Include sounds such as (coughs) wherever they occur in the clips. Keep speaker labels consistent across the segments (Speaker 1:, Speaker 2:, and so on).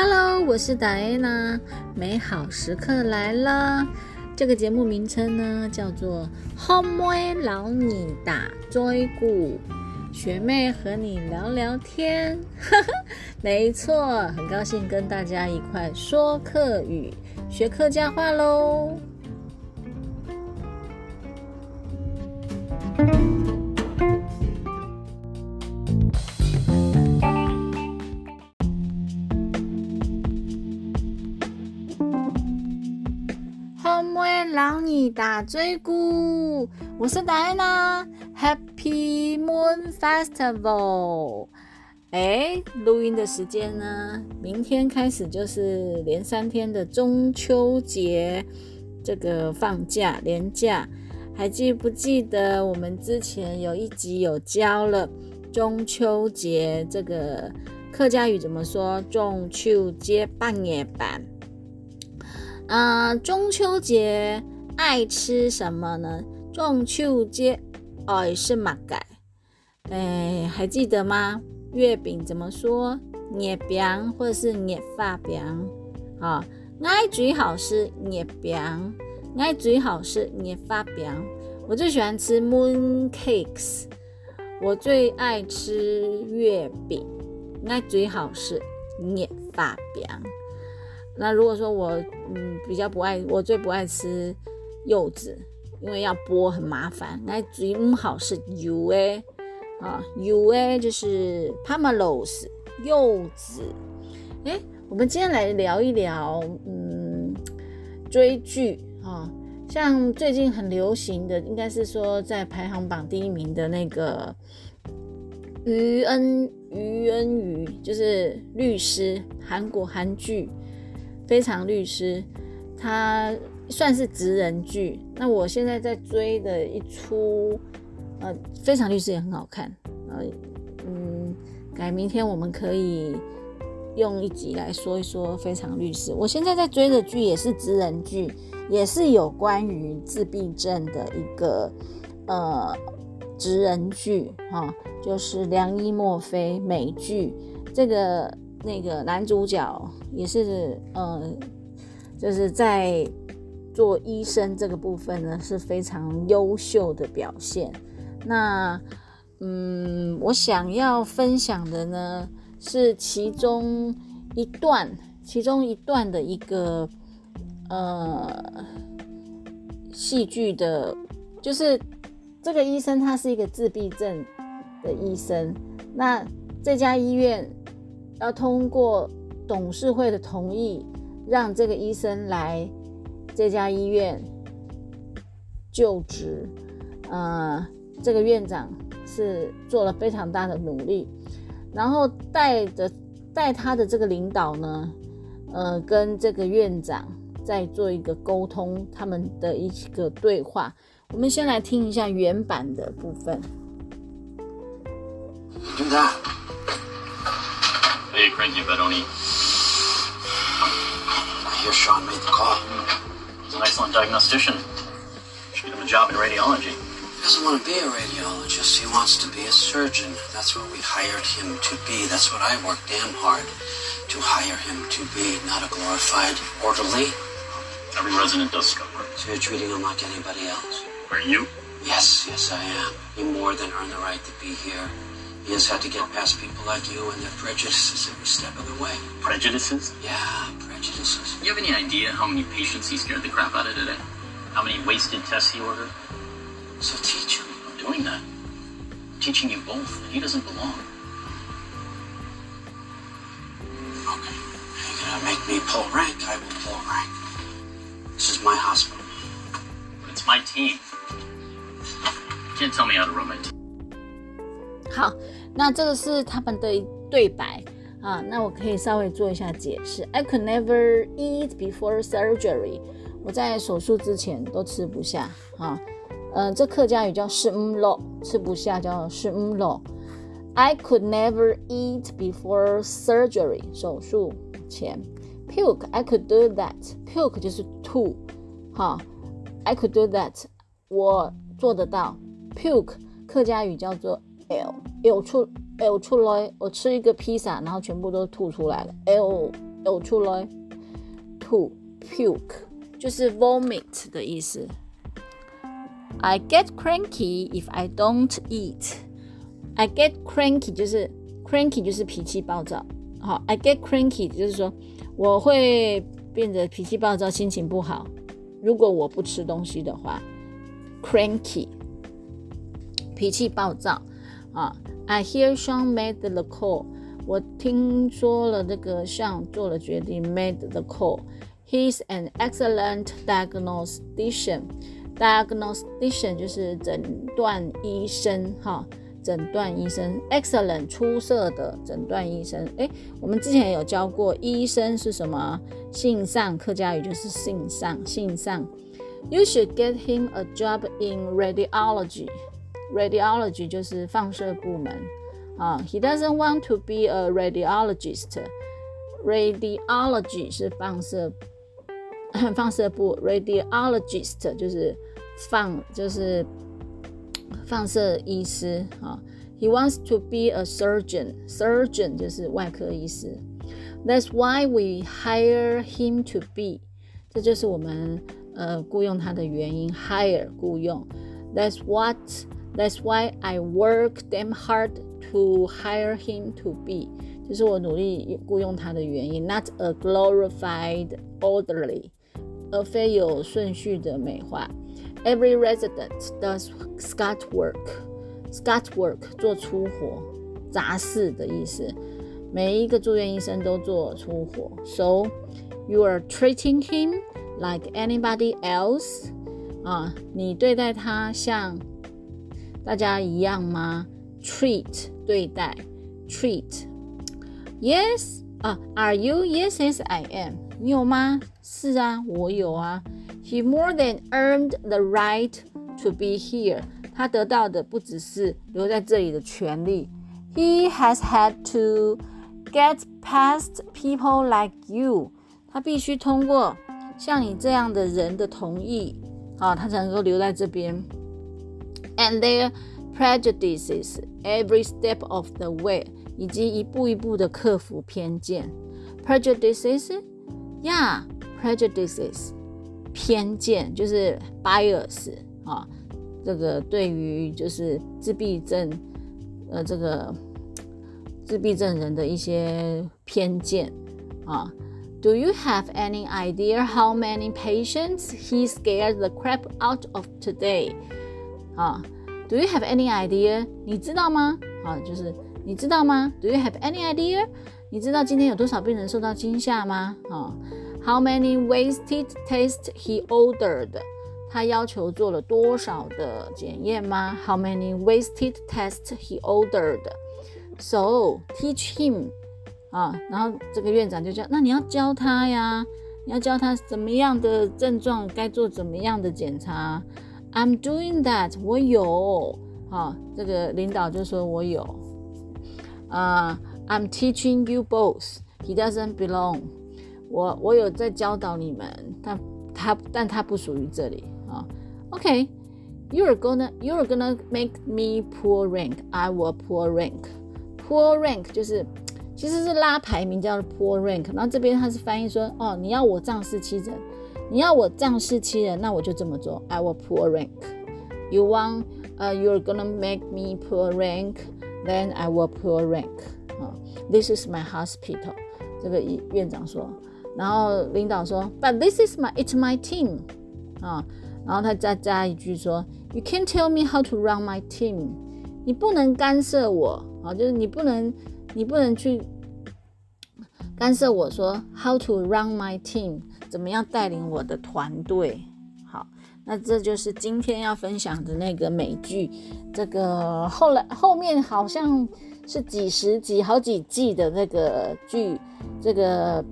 Speaker 1: Hello，我是达安娜，美好时刻来了。这个节目名称呢叫做《后妹老你打追鼓》，学妹和你聊聊天。(laughs) 没错，很高兴跟大家一块说客语，学客家话喽。老你打追姑，我是达安娜，Happy Moon Festival。哎，录音的时间呢？明天开始就是连三天的中秋节，这个放假连假，还记不记得我们之前有一集有教了中秋节这个客家语怎么说？中秋节半夜版。啊，中秋节爱吃什么呢？中秋节爱是马改，哎，还记得吗？月饼怎么说？捏饼或者是捏发饼啊？爱最好是捏饼，爱最好是捏发饼。我最喜欢吃 moon cakes，我最爱吃月饼，爱最好是捏发饼。那如果说我嗯比较不爱，我最不爱吃柚子，因为要剥很麻烦。那最唔好是柚诶，啊柚诶就是 pomelos 柚子。诶，我们今天来聊一聊嗯追剧啊，像最近很流行的，应该是说在排行榜第一名的那个于恩于恩于，就是律师，韩国韩剧。非常律师，他算是职人剧。那我现在在追的一出，呃，非常律师也很好看。呃，嗯，改明天我们可以用一集来说一说非常律师。我现在在追的剧也是职人剧，也是有关于自闭症的一个呃职人剧哈，就是《良医墨菲》美剧这个。那个男主角也是，呃，就是在做医生这个部分呢是非常优秀的表现。那，嗯，我想要分享的呢是其中一段，其中一段的一个呃戏剧的，就是这个医生他是一个自闭症的医生，那这家医院。要通过董事会的同意，让这个医生来这家医院就职。呃，这个院长是做了非常大的努力，然后带着带他的这个领导呢，呃，跟这个院长在做一个沟通，他们的一个对话。我们先来听一下原版的部分。
Speaker 2: 院长。Hey, cranky Bedoni. I hear Sean made the call.
Speaker 3: He's an excellent diagnostician. Should get him a job in radiology.
Speaker 2: He doesn't want to be a radiologist. He wants to be a surgeon. That's what we hired him to be. That's what I worked damn hard to hire him to be, not a glorified orderly.
Speaker 3: Every resident does scrub work.
Speaker 2: So you're treating him like anybody else?
Speaker 3: Are you?
Speaker 2: Yes, yes, I am. You more than earned the right to be here. He has had to get past people like you and their prejudices every step of the way.
Speaker 3: Prejudices?
Speaker 2: Yeah, prejudices.
Speaker 3: You have any idea how many patients he scared the crap out of today? How many wasted tests he ordered?
Speaker 2: So teach him.
Speaker 3: I'm doing that. I'm teaching you both, and he doesn't belong.
Speaker 2: Okay. You're gonna make me pull rank, I will pull rank. This is my hospital.
Speaker 3: But it's my team. You can't tell me how to run my team. (laughs)
Speaker 1: 好，那这个是他们的对白 啊。那我可以稍微做一下解释。I could never eat before surgery。我在手术之前都吃不下啊。嗯，这客家语叫是唔咯，吃不下叫是唔咯。I could never eat before surgery。手术前，puke。I could do that。puke 就是吐，哈。I could do that。我做得到。puke 客家语叫做。L 出 L 出来，我吃一个披萨，然后全部都吐出来了。L 呕出来，吐 puke 就是 vomit 的意思。I get cranky if I don't eat. I get cranky 就是 cranky 就是脾气暴躁。好，I get cranky 就是说我会变得脾气暴躁，心情不好。如果我不吃东西的话，cranky 脾气暴躁啊。I hear Sean made the call. 我听说了这个 Sean 做了决定，made the call. He's an excellent diagnostician. Diagnostician 就是诊断医生，哈，诊断医生，excellent 出色的诊断医生。诶，我们之前有教过，医生是什么？信上客家语就是信上，信上。You should get him a job in radiology. Radiology 就是放射部门啊。He doesn't want to be a radiologist. Radiology 是放射放射部，radiologist (coughs) 就是放就是放射医师啊。He wants to be a surgeon. Surgeon 就是外科医师。That's why we hire him to be. 这就是我们呃雇佣他的原因。Hire 雇佣。That's what. That's why I work damn hard to hire him to be. 就是我努力雇佣他的原因。Not a glorified orderly. 而非有顺序的美化。Every resident does scut work. Scut work 做粗活、杂事的意思。每一个住院医生都做粗活。So you are treating him like anybody else. 啊，你对待他像 大家一样吗？Treat 对待，treat。Yes 啊，Are you? Yes, yes, I am. 你有吗？是啊，我有啊。He more than earned the right to be here。他得到的不只是留在这里的权利。He has had to get past people like you。他必须通过像你这样的人的同意，啊，他才能够留在这边。And their prejudices every step of the way，以及一步一步的克服偏见。Prejudices，yeah。prejudices 偏见就是 bias 啊，这个对于就是自闭症呃这个自闭症人的一些偏见啊。Do you have any idea how many patients he scared the crap out of today？ 啊，Do you have any idea？你知道吗？啊，就是你知道吗？Do you have any idea？你知道今天有多少病人受到惊吓吗？啊？How many wasted tests he ordered？他要求做了多少的检验吗？How many wasted tests he ordered？So teach him 啊，然后这个院长就叫，那你要教他呀，你要教他怎么样的症状该做怎么样的检查。I'm doing that，我有好，这个领导就说我有啊。I'm teaching you both. He doesn't belong. 我我有在教导你们，但他但他不属于这里啊。OK，you're gonna you're gonna make me pull rank. I will pull rank. Pull rank 就是其实是拉排名叫 pull rank。然后这边他是翻译说，哦，你要我仗势欺人，你要我仗势欺人，那我就这么做。I will pull rank. You want, uh, you're gonna make me pull rank, then I will pull rank. 啊，This is my hospital. 这个院长说。然后领导说，But this is my it's my team，啊，然后他再加一句说，You can't tell me how to run my team，你不能干涉我，啊，就是你不能，你不能去干涉我说 how to run my team， 怎么样带领我的团队。好，那这就是今天要分享的那个美剧，这个后来后面好像是几十集、好几季的那个剧，这个。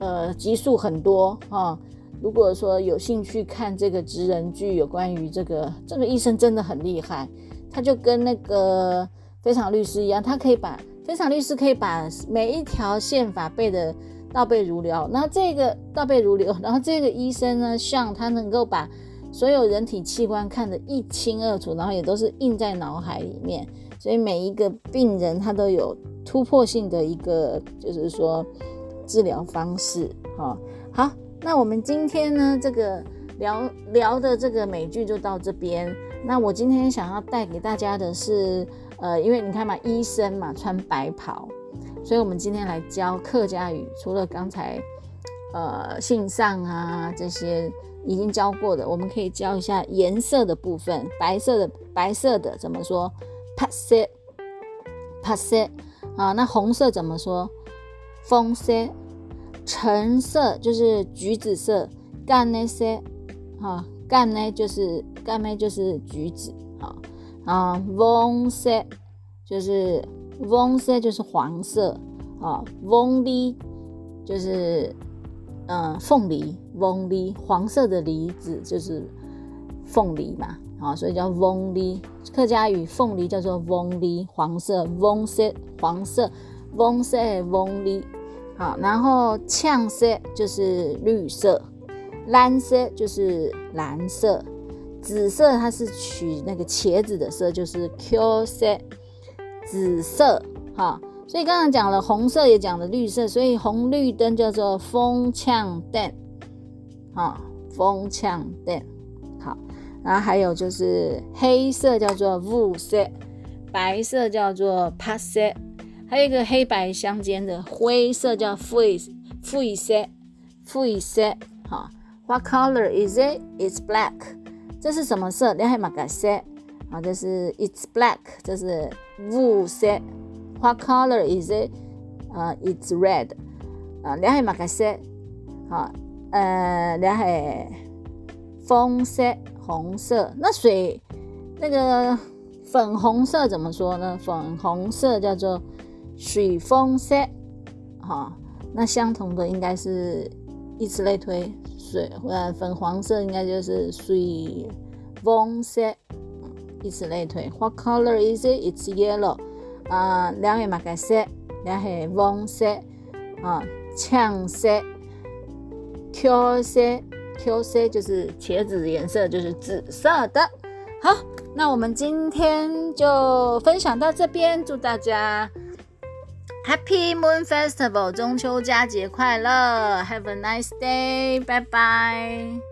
Speaker 1: 呃，集数很多啊。如果说有兴趣看这个职人剧，有关于这个这个医生真的很厉害，他就跟那个非常律师一样，他可以把非常律师可以把每一条宪法背的倒背如流。那这个倒背如流，然后这个医生呢，像他能够把所有人体器官看得一清二楚，然后也都是印在脑海里面，所以每一个病人他都有突破性的一个，就是说。治疗方式。哈，好，那我们今天呢，这个聊聊的这个美剧就到这边。那我今天想要带给大家的是，呃，因为你看嘛，医生嘛穿白袍，所以我们今天来教客家语。除了刚才呃信上啊这些已经教过的，我们可以教一下颜色的部分。白色的白色的怎么说？pat set，pat set 啊。那红色怎么说？枫色。橙色就是橘子色。干那些，哈。干呢就是干呢就是橘子，好啊。翁色就是翁色就是黄色，啊。翁梨就是嗯凤梨，翁梨黄色的梨子就是凤梨嘛，啊，所以叫翁梨。客家语凤梨叫做翁梨，黄色翁色黄色翁色翁梨，好，然后呛色就是绿色。蓝色就是蓝色，紫色它是取那个茄子的色，就是 Q 色，紫色哈。所以刚刚讲了红色，也讲了绿色，所以红绿灯叫做风呛灯，哈，风呛灯。好，然后还有就是黑色叫做雾色，白色叫做帕色，还有一个黑白相间的灰色叫灰灰色，灰色，哈。What color is it? It's black. 这是什么色？两海马改色啊，这是 It's black，这是雾色。What color is it? 啊，It's red. 啊，两海马改色。好，呃，两海风色，红色。那水那个粉红色怎么说呢？粉红色叫做水风色。好，那相同的应该是以此类推。水呃粉黄色应该就是水风色，以此类推。What color is it? It's yellow. 啊，两个马改色，两个棕色啊，橙色，Q 色，Q 色就是茄子颜色，就是紫色的。好，那我们今天就分享到这边，祝大家。Happy Moon Festival，中秋佳节快乐！Have a nice day，拜拜。